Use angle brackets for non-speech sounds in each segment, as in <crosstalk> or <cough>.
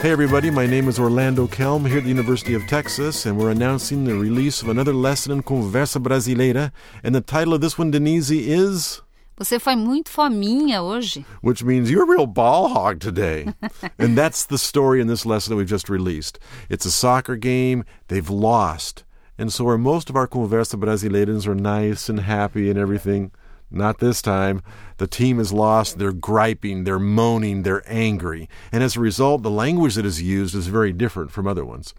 Hey, everybody, my name is Orlando Kelm here at the University of Texas, and we're announcing the release of another lesson in Conversa Brasileira. And the title of this one, Denise, is. Você foi muito fominha hoje. Which means you're a real ball hog today. <laughs> and that's the story in this lesson that we've just released. It's a soccer game, they've lost. And so, where most of our Conversa Brasileiras are nice and happy and everything, not this time. The team is lost. They're griping, they're moaning, they're angry. And as a result, the language that is used is very different from other ones.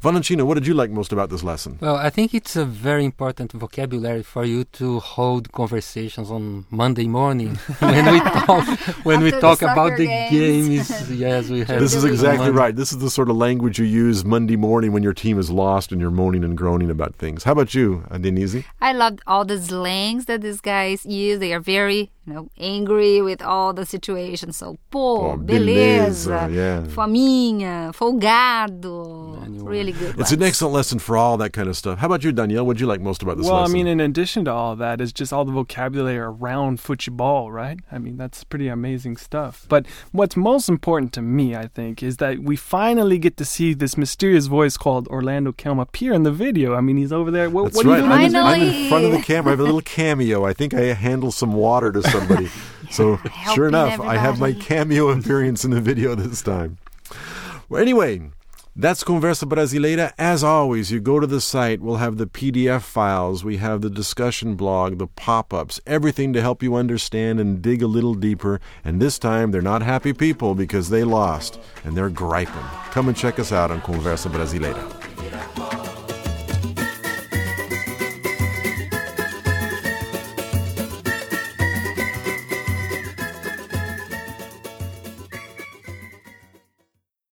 Valentina, what did you like most about this lesson? Well, I think it's a very important vocabulary for you to hold conversations on Monday morning <laughs> <laughs> when we talk when we talk about the games. <laughs> Yes, we have. This is exactly right. This is the sort of language you use Monday morning when your team is lost and you're moaning and groaning about things. How about you, uh, Denise? I loved all the slangs that these guys use. They are very you know, angry with all the situation. So, pô, beleza, beleza yeah. fominha, folgado. Really good. It's ones. an excellent lesson for all that kind of stuff. How about you, Danielle? What did you like most about this well, lesson? I mean, in addition to all that, is just all the vocabulary around football, right? I mean, that's pretty amazing stuff. But what's most important to me, I think, is that we finally get to see this mysterious voice called Orlando Kelm appear in the video. I mean, he's over there. What, that's what right. are you doing? I'm, I'm in front of the camera. I have a little cameo. I think I handle some water to somebody. <laughs> So sure enough, everybody. I have my cameo appearance in the video this time. Well, anyway, that's Conversa Brasileira. As always, you go to the site, we'll have the PDF files, we have the discussion blog, the pop ups, everything to help you understand and dig a little deeper. And this time, they're not happy people because they lost and they're griping. Come and check us out on Conversa Brasileira.